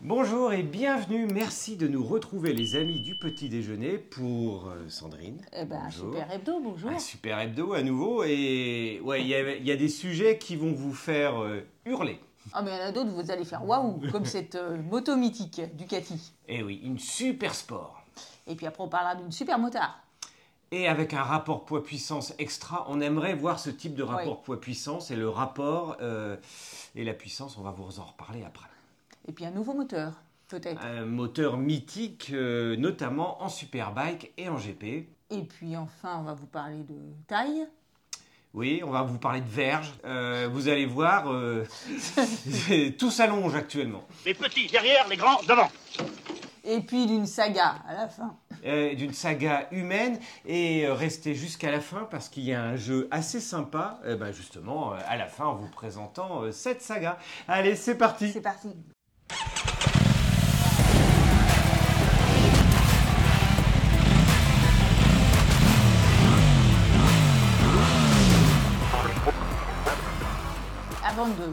Bonjour et bienvenue. Merci de nous retrouver, les amis du petit déjeuner, pour euh, Sandrine. Eh ben, un super hebdo, bonjour. Un super hebdo à nouveau. Et ouais, il y, a- il y a des sujets qui vont vous faire euh, hurler. Ah, mais il y en a d'autres, vous allez faire waouh, comme cette euh, moto mythique Ducati. Eh oui, une super sport. Et puis après, on parlera d'une super motard. Et avec un rapport poids-puissance extra, on aimerait voir ce type de rapport poids-puissance et le rapport euh, et la puissance, on va vous en reparler après. Et puis un nouveau moteur, peut-être. Un moteur mythique, euh, notamment en superbike et en GP. Et puis enfin, on va vous parler de taille. Oui, on va vous parler de verge. Euh, vous allez voir, euh, tout s'allonge actuellement. Les petits derrière, les grands devant. Et puis d'une saga à la fin. Euh, D'une saga humaine et restez jusqu'à la fin parce qu'il y a un jeu assez sympa, euh, ben justement, à la fin en vous présentant cette saga. Allez, c'est parti C'est parti. Avant de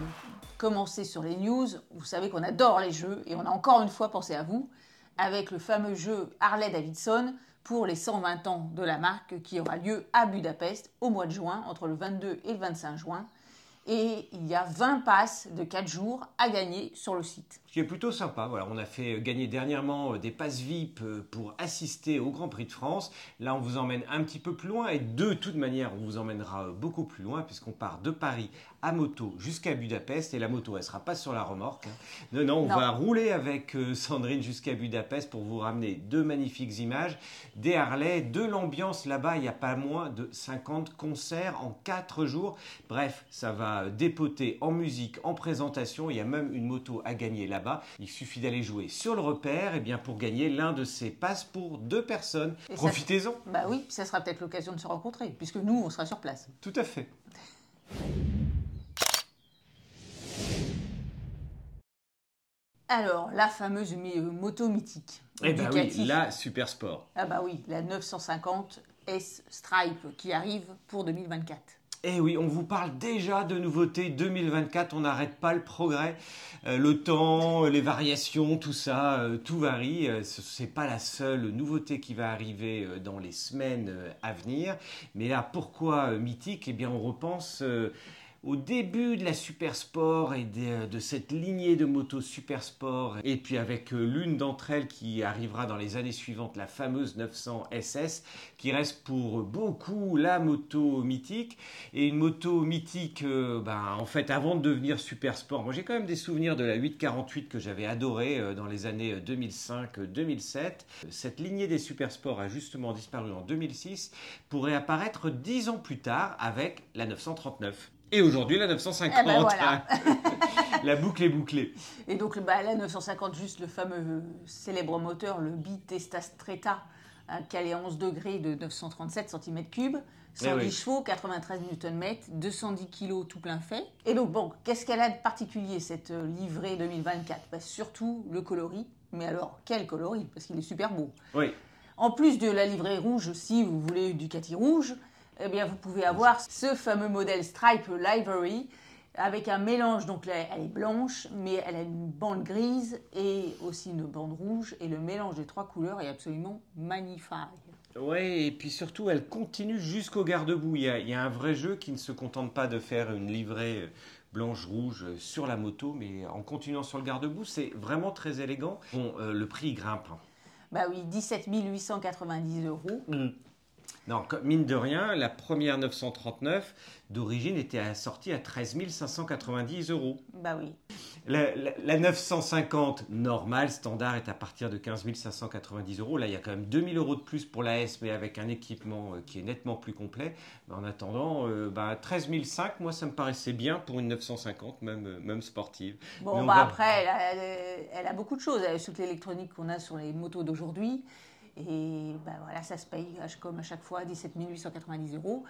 commencer sur les news, vous savez qu'on adore les jeux et on a encore une fois pensé à vous avec le fameux jeu Harley Davidson pour les 120 ans de la marque qui aura lieu à Budapest au mois de juin, entre le 22 et le 25 juin. Et il y a 20 passes de 4 jours à gagner sur le site. Qui est plutôt sympa. Voilà, on a fait gagner dernièrement euh, des passes VIP euh, pour assister au Grand Prix de France. Là, on vous emmène un petit peu plus loin et de toute manière, on vous emmènera euh, beaucoup plus loin puisqu'on part de Paris à moto jusqu'à Budapest et la moto, elle sera pas sur la remorque. hein. Non, non, on Non. va rouler avec euh, Sandrine jusqu'à Budapest pour vous ramener deux magnifiques images, des Harley, de l'ambiance là-bas. Il n'y a pas moins de 50 concerts en 4 jours. Bref, ça va dépoter en musique, en présentation. Il y a même une moto à gagner là-bas. Il suffit d'aller jouer sur le repère et bien pour gagner l'un de ces passes pour deux personnes. Profitez-en. Bah oui, ça sera peut-être l'occasion de se rencontrer, puisque nous, on sera sur place. Tout à fait. Alors, la fameuse euh, moto mythique. Eh ben Ducati. oui, la super sport. Ah bah oui, la 950 S Stripe qui arrive pour 2024. Eh oui, on vous parle déjà de nouveautés 2024, on n'arrête pas le progrès. Euh, le temps, les variations, tout ça, euh, tout varie. Euh, ce n'est pas la seule nouveauté qui va arriver euh, dans les semaines euh, à venir. Mais là, pourquoi euh, mythique? Eh bien, on repense euh, au début de la super sport et de, de cette lignée de motos super sport. Et puis avec euh, l'une d'entre elles qui arrivera dans les années suivantes, la fameuse 900 SS, qui reste pour beaucoup la moto mythique. Et une moto mythique, euh, ben, en fait, avant de devenir super sport, moi j'ai quand même des souvenirs de la 848 que j'avais adoré euh, dans les années 2005-2007. Cette lignée des super sports a justement disparu en 2006 pour réapparaître dix ans plus tard avec la 939. Et aujourd'hui la 950. Eh ben voilà. la boucle est bouclée. Et donc, bah, la 950, juste le fameux euh, célèbre moteur, le Bitesta Stretta, hein, calé à 11 degrés de 937 cm3, 110 Eh oui. chevaux, 93 Nm, 210 kg tout plein fait. Et donc, bon, qu'est-ce qu'elle a de particulier, cette euh, livrée 2024 Bah, Surtout le coloris. Mais alors, quel coloris? Parce qu'il est super beau. Oui. En plus de la livrée rouge, si vous voulez Ducati rouge, eh bien vous pouvez avoir ce fameux modèle Stripe Livery avec un mélange, donc là, elle est blanche, mais elle a une bande grise et aussi une bande rouge, et le mélange des trois couleurs est absolument magnifique. Ouais, et puis surtout, elle continue jusqu'au garde-boue. Il y, a, il y a un vrai jeu qui ne se contente pas de faire une livrée euh, blanche-rouge euh, sur la moto, mais en continuant sur le garde-boue, c'est vraiment très élégant. Bon, euh, le prix grimpe. hein. Bah oui, 17 890 euros. Non, mine de rien, la première 939 d'origine était assortie à 13 590 euros. Bah oui. La, la- la 950 normale, standard, est à partir de 15 590 euros. Là, il y a quand même 2000 euros de plus pour la S, mais avec un équipement euh, qui est nettement plus complet. En attendant, euh, bah, 13 500, moi, ça me paraissait bien pour une 950, même, euh, même sportive. Bon, on bah va- après, elle a, elle a beaucoup de choses. Elle a toute l'électronique qu'on a sur les motos d'aujourd'hui. Et bah voilà, ça se paye à- comme à chaque fois 17 890 euros.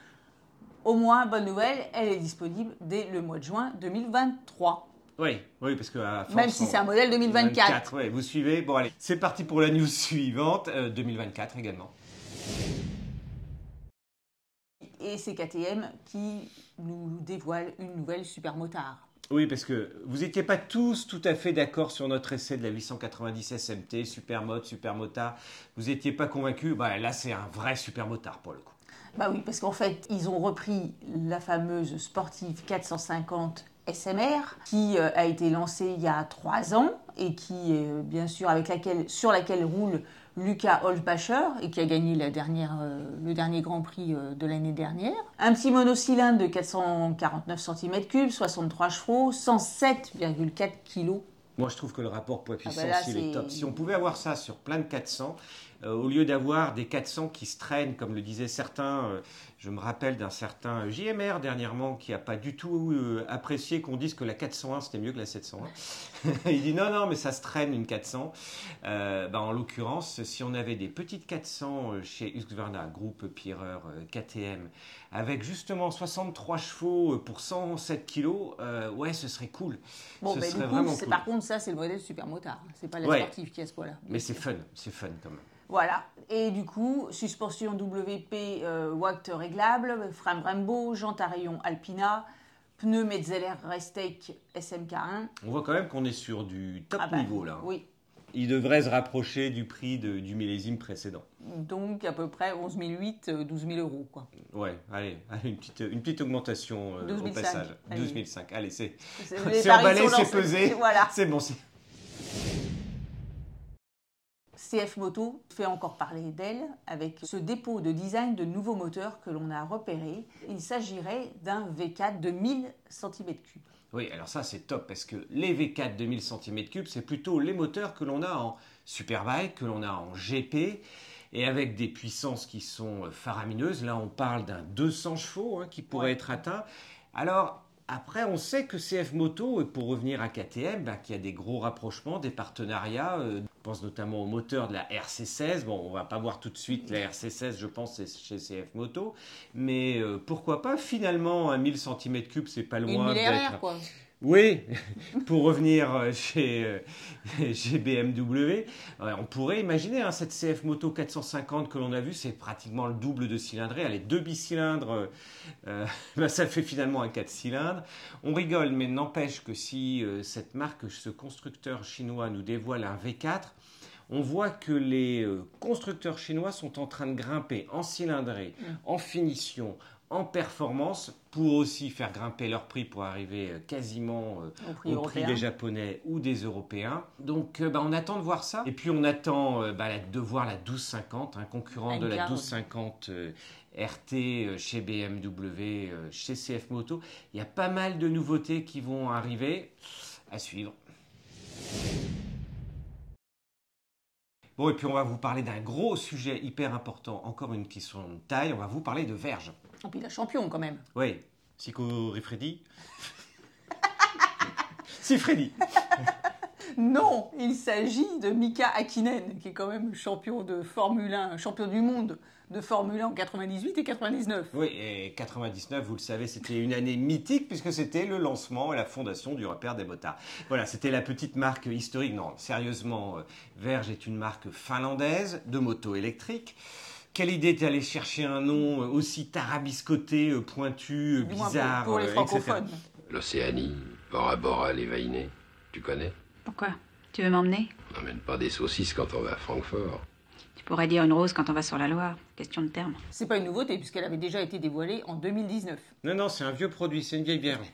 Au moins, bonne nouvelle, elle est disponible dès le mois de juin 2023. Oui, oui, parce que à force, Même si on- c'est un modèle 2024. 24, ouais, vous suivez. Bon, allez, c'est parti pour la news suivante, euh, 2024 également. Et c'est KTM qui nous dévoile une nouvelle super motard. Oui, parce que vous n'étiez pas tous tout à fait d'accord sur notre essai de la 890 SMT, super mode, super motard. Vous n'étiez pas convaincus. Bah, là, c'est un vrai super motard pour le coup. Bah oui, parce qu'en fait, ils ont repris la fameuse Sportive 450 SMR qui euh, a été lancée il y a trois ans et qui, euh, bien sûr, avec laquelle, sur laquelle roule Lucas Holzbacher et qui a gagné la dernière, euh, le dernier Grand Prix de l'année dernière. Un petit monocylindre de 449 cm3, 63 chevaux, 107,4 kg. Moi, je trouve que le rapport poids-puissance, Ah bah il est top. Si on pouvait avoir ça sur plein de 400, euh, au lieu d'avoir des 400 qui se traînent, comme le disaient certains, euh, je me rappelle d'un certain JMR dernièrement qui n'a pas du tout euh, apprécié qu'on dise que la 401 c'était mieux que la 701. Il dit non, non, mais ça se traîne une 400. Euh, bah, en l'occurrence, si on avait des petites 400 euh, chez Husqvarna, groupe Pierreur euh, KTM, avec justement 63 chevaux euh, pour 107 kilos, euh, ouais, ce serait cool. Bon, ce serait du coup, vraiment c'est- cool. par contre, ça, c'est le modèle super motard. C'est pas la Ouais. sportive qui a ce poids-là. Mais c'est fun, c'est fun quand même. Voilà. Et du coup, suspension WP euh, réglable, frein Brembo, jantes à rayon Alpina, pneus Metzeler Restec SMK1. On voit quand même qu'on est sur du top Ah bah, niveau là. Oui. Il devrait se rapprocher du prix de- du millésime précédent. Donc à peu près 11 008, euh, 12 000 euros. Quoi. Ouais, allez, allez, une, petite, une petite augmentation euh, 12 au 500. passage. Allez. 12 500. Allez, c'est emballé, c'est pesé. Voilà. C'est bon. CF Moto fait encore parler d'elle avec ce dépôt de design de nouveaux moteurs que l'on a repéré. Il s'agirait d'un V4 de 1000 cm3. Oui, alors ça c'est top parce que les V4 2000 cm3, c'est plutôt les moteurs que l'on a en Superbike, que l'on a en GP. Et avec des puissances qui sont faramineuses, là on parle d'un 200 chevaux hein, qui pourrait Ouais. être atteint. Alors après, on sait que CF Moto, et pour revenir à KTM, bah, qu'il y a des gros rapprochements, des partenariats. euh, je pense notamment au moteur de la RC16. Bon, on va pas voir tout de suite la RC16, je pense, c'est chez CF Moto. Mais euh, pourquoi pas Finalement, un 1000 cm3, c'est pas Une loin 1000 d'être. RR, quoi. Oui, pour revenir euh, chez, euh, chez BMW, euh, on pourrait imaginer hein, cette CF Moto 450 que l'on a vue, c'est pratiquement le double de cylindrée. Elle est deux bicylindres, euh, bah, ça fait finalement un 4 cylindres. On rigole, mais n'empêche que si euh, cette marque, ce constructeur chinois nous dévoile un V4, on voit que les constructeurs chinois sont en train de grimper en cylindrée, en finition, en performance, pour aussi faire grimper leur prix pour arriver euh, quasiment euh, Au prix au prix européen. des Japonais ou des Européens. Donc euh, bah, on attend de voir ça. Et puis on attend bah, de voir la 1250, un concurrent de la Vanguard. 1250 euh, RT chez BMW, chez CF Moto. Il y a pas mal de nouveautés qui vont arriver à suivre. Bon, et puis on va vous parler d'un gros sujet hyper important, encore une question de taille, on va vous parler de verge. Et puis la champion, quand même. Oui, Sico Rifredi Si Freddy Non, il s'agit de Mika Hakkinen, qui est quand même champion de Formule 1, champion du monde de Formule 1 en 98 et 99. Oui, et 99, vous le savez, c'était une année mythique puisque c'était le lancement et la fondation du repère des motards. Voilà, c'était la petite marque historique. Non, sérieusement, euh, Verge est une marque finlandaise de moto électrique. Quelle idée d'aller chercher un nom euh, aussi tarabiscoté, euh, pointu, bizarre, pour les francophones. L'Océanie, Bora Bora, les Vainés. Tu connais? Pourquoi? Tu veux m'emmener? On n'emmène pas des saucisses quand on va à Francfort. Tu pourrais dire une rose quand on va sur la Loire. Question de terme. C'est pas une nouveauté, puisqu'elle avait déjà été dévoilée en 2019. Non, non, c'est un vieux produit, c'est une vieille Vierge.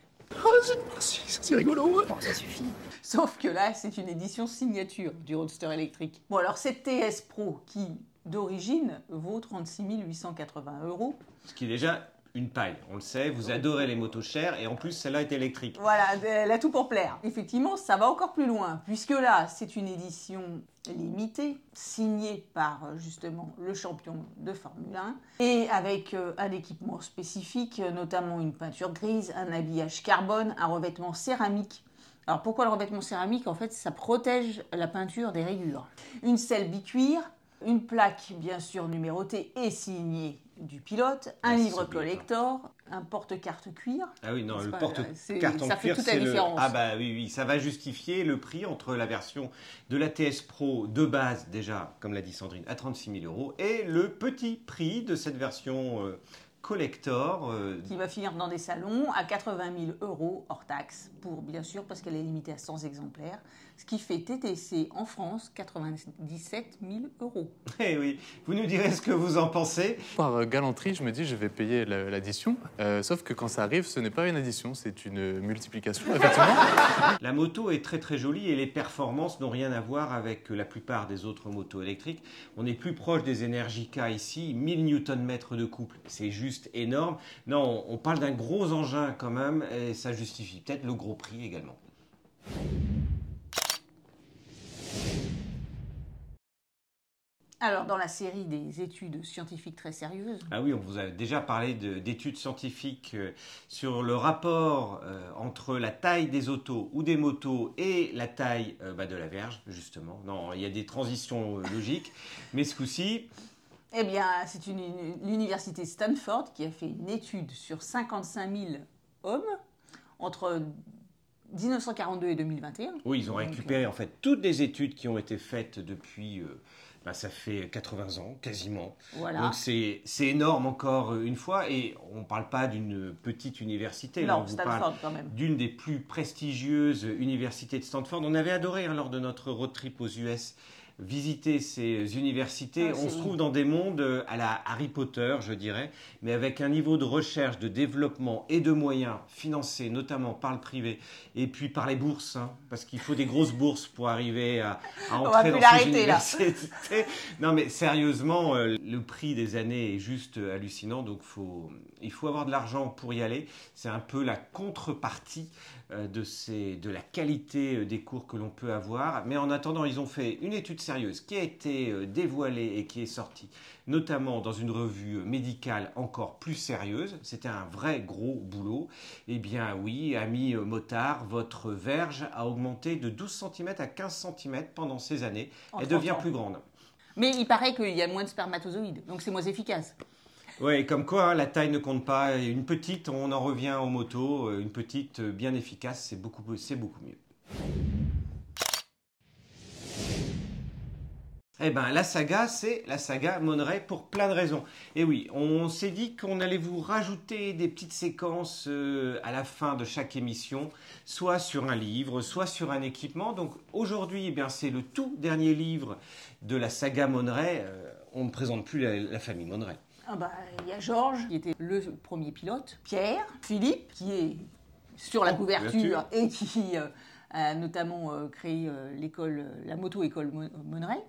Sauf que là, c'est une édition signature du Roadster électrique. Bon, alors cette TS Pro, qui d'origine vaut 36 880 euros, Ce qui est déjà une paille. On le sait, vous adorez les motos chères et en plus, celle-là est électrique. Voilà, elle a tout pour plaire. Effectivement, ça va encore plus loin, puisque là, c'est une édition limitée, signée par euh, justement le champion de Formule 1, et avec euh, un équipement spécifique, euh, notamment une peinture grise, un habillage carbone, un revêtement céramique. Alors pourquoi le revêtement céramique? En fait, ça protège la peinture des rayures. Une selle bicuir, une plaque bien sûr numérotée et signée du pilote, un Ah, livre c'est oublié, collector, un porte-carte cuir. Ah oui, non, le porte-carte en ça fait cuir, toute la c'est le... différence. Ah bah oui, oui, ça va justifier le prix entre la version de la TS Pro de base, déjà, comme l'a dit Sandrine, à 36 000 euros, et le petit prix de cette version euh, collector. euh, qui va finir dans des salons à 80 000 euros hors taxe, pour bien sûr, parce qu'elle est limitée à 100 exemplaires, ce qui fait TTC en France 97 000 euros. Eh oui, vous nous direz ce que vous en pensez. Par euh, galanterie, je me dis je vais payer la- l'addition. Euh, sauf que quand ça arrive, ce n'est pas une addition, c'est une multiplication, effectivement. La moto est très très jolie et les performances n'ont rien à voir avec la plupart des autres motos électriques. On est plus proche des Energica ici, 1000 Nm de couple, c'est juste énorme. Non, on parle d'un gros engin quand même et ça justifie peut-être le gros prix également. Alors, dans la série des études scientifiques très sérieuses, Ah oui, on vous a déjà parlé de- d'études scientifiques euh, sur le rapport euh, entre la taille des autos ou des motos et la taille euh, bah, de la verge, justement. Non, il y a des transitions logiques, mais ce coup-ci, eh bien, c'est l'université Stanford qui a fait une étude sur 55 000 hommes entre 1942 et 2021. Oui, ils ont Donc, récupéré en fait toutes les études qui ont été faites depuis, euh, bah, ça fait 80 ans quasiment. Voilà. Donc c'est énorme encore euh, une fois, et on ne parle pas d'une petite université, là on non, vous parle Stanford quand même. d'une des plus prestigieuses universités de Stanford. On avait adoré hein, lors de notre road trip aux US visiter ces universités. Ah, on se trouve dans des mondes euh, à la Harry Potter, je dirais, mais avec un niveau de recherche, de développement et de moyens financés notamment par le privé et puis par les bourses, hein, parce qu'il faut des grosses bourses pour arriver à, à entrer dans ces l'arrêter, là. universités. Non mais sérieusement, euh, le prix des années est juste euh, hallucinant, donc faut, il faut avoir de l'argent pour y aller. C'est un peu la contrepartie de, ces, de la qualité des cours que l'on peut avoir. Mais en attendant, ils ont fait une étude sérieuse qui a été euh, dévoilée et qui est sortie, notamment dans une revue médicale encore plus sérieuse. C'était un vrai gros boulot. Eh bien oui, ami motard, votre verge a augmenté de 12 cm à 15 cm pendant ces années. En Elle 30 devient ans. plus grande. Mais il paraît qu'il y a moins de spermatozoïdes, donc c'est moins efficace. Ouais, comme quoi hein, la taille ne compte pas. Une petite, on en revient aux motos, euh, une petite euh, bien efficace, c'est beaucoup, c'est beaucoup mieux. Eh ben, la saga, c'est la saga Monterey pour plein de raisons. Et oui, on s'est dit qu'on allait vous rajouter des petites séquences euh, à la fin de chaque émission, soit sur un livre, soit sur un équipement. Donc aujourd'hui, eh bien, c'est le tout dernier livre de la saga Monterey. Euh, on ne présente plus la, la famille Monterey. Ah bah, il y a Georges, qui était le premier pilote, Pierre, Philippe, qui est sur la En couverture et qui euh, a notamment créé l'école, la moto-école Mon- Monterey.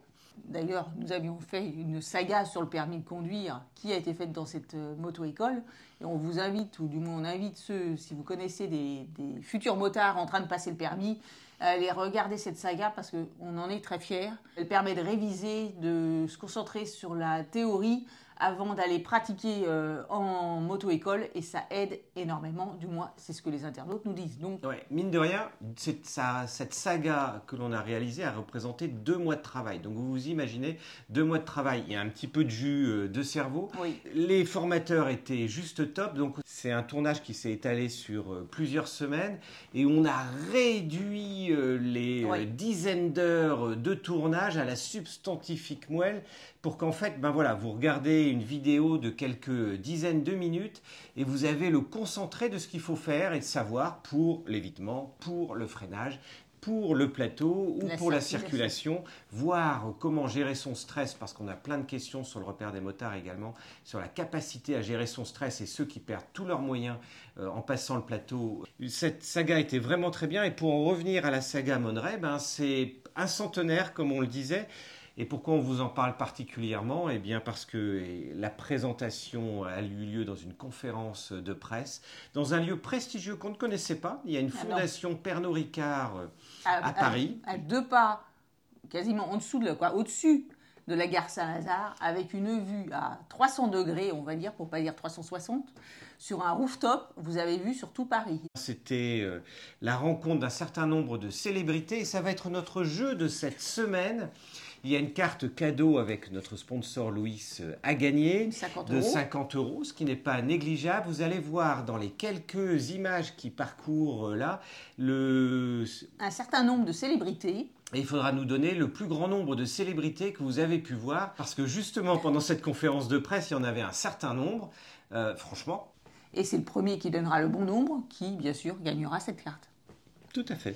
D'ailleurs, nous avions fait une saga sur le permis de conduire qui a été faite dans cette euh, moto-école. Et on vous invite, ou du moins on invite ceux, si vous connaissez des, des futurs motards en train de passer le permis, à aller regarder cette saga parce qu'on en est très fiers. Elle permet de réviser, de se concentrer sur la théorie avant d'aller pratiquer euh, en moto-école et ça aide énormément, du moins c'est ce que les internautes nous disent. Donc Ouais, mine de rien, cette, ça- cette saga que l'on a réalisée a représenté deux mois de travail. Donc vous vous imaginez, deux mois de travail, il y a un petit peu de jus euh, de cerveau. oui, Les formateurs étaient juste top, donc c'est un tournage qui s'est étalé sur euh, plusieurs semaines et on a réduit les Ouais. dizaines d'heures de tournage à la substantifique moelle pour qu'en fait, ben voilà, vous regardez une vidéo de quelques dizaines de minutes et vous avez le concentré de ce qu'il faut faire et de savoir pour l'évitement, pour le freinage, pour le plateau ou La pour la circulation. voir comment gérer son stress, parce qu'on a plein de questions sur le repère des motards également, sur la capacité à gérer son stress et ceux qui perdent tous leurs moyens euh, en passant le plateau. Cette saga était vraiment très bien et pour en revenir à la saga Monterey, ben, c'est un centenaire comme on le disait. Et pourquoi on vous en parle particulièrement? Eh bien parce que eh, la présentation a eu lieu dans une conférence de presse, dans un lieu prestigieux qu'on ne connaissait pas. Il y a une Ah fondation Pernod Ricard euh, à, À Paris. à deux pas, quasiment en dessous de la- quoi, au-dessus de la gare Saint-Lazare, avec une vue à 300 degrés, on va dire, pour pas dire 360, sur un rooftop, vous avez vu sur tout Paris. C'était euh, la rencontre d'un certain nombre de célébrités et ça va être notre jeu de cette semaine. Il y a une carte cadeau avec notre sponsor Louis euh, à gagner 50 de euros. 50 euros, ce qui n'est pas négligeable. Vous allez voir dans les quelques images qui parcourent euh, là, le... Un certain nombre de célébrités. et il faudra nous donner le plus grand nombre de célébrités que vous avez pu voir, parce que justement pendant cette conférence de presse, il y en avait un certain nombre. Euh, franchement, Et c'est le premier qui donnera le bon nombre qui, bien sûr, gagnera cette carte. tout à fait.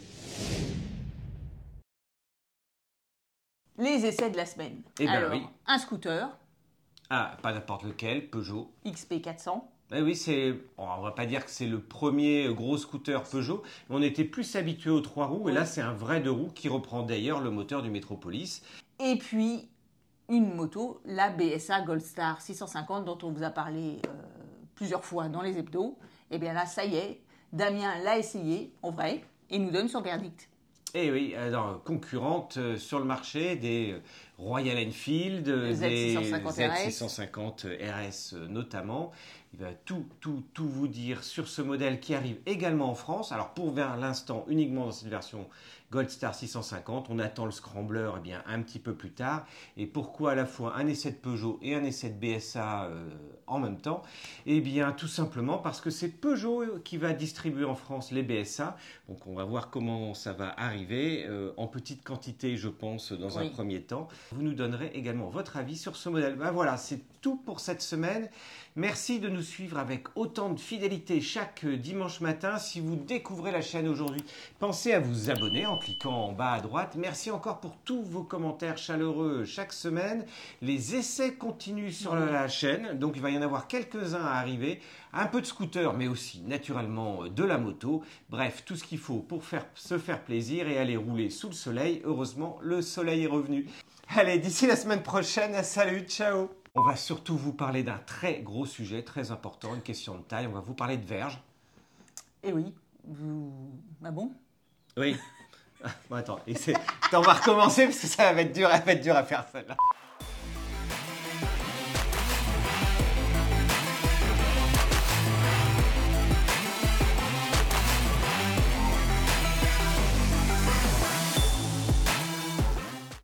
Les essais de la semaine. Eh ben Alors, oui. un scooter Ah, pas n'importe lequel, Peugeot. XP400. Eh oui, c'est. bon, on va pas dire que c'est le premier gros scooter Peugeot, mais on était plus habitué aux trois roues, et là c'est un vrai deux roues qui reprend d'ailleurs le moteur du Metropolis. Et puis, une moto, la BSA Goldstar 650 dont on vous a parlé euh, plusieurs fois dans les hebdos. Et bien là, ça y est, Damien l'a essayé, en vrai, et nous donne son verdict. Eh oui, alors, concurrente euh, sur le marché des euh, Royal Enfield, euh, des Z650 RS. Z650 RS euh, notamment. Il va tout, tout, tout vous dire sur ce modèle qui arrive également en France. Alors pour vers l'instant uniquement dans cette version Goldstar 650, on attend le Scrambler eh bien, un petit peu plus tard. Et pourquoi à la fois un essai de Peugeot et un essai de BSA euh, en même temps? Eh bien tout simplement parce que c'est Peugeot qui va distribuer en France les BSA. Donc on va voir comment ça va arriver euh, en petite quantité, je pense, dans un premier temps. Vous nous donnerez également votre avis sur ce modèle. Ben voilà, c'est tout pour cette semaine. Merci de nous suivre avec autant de fidélité chaque dimanche matin. Si vous découvrez la chaîne aujourd'hui, pensez à vous abonner en cliquant en bas à droite. Merci encore pour tous vos commentaires chaleureux chaque semaine. Les essais continuent sur la- chaîne, donc il va y en avoir quelques-uns à arriver. Un peu de scooter, mais aussi naturellement de la moto. Bref, tout ce qu'il faut pour se faire plaisir et aller rouler sous le soleil. Heureusement, le soleil est revenu. Allez, d'ici la semaine prochaine, salut, ciao On va surtout vous parler d'un très gros sujet, très important, une question de taille. On va vous parler de verge. Et oui, vous... Ah bon? Oui. Bon, attends, et c'est- attends, on va recommencer parce que ça va être dur, ça va être dur à faire celle-là.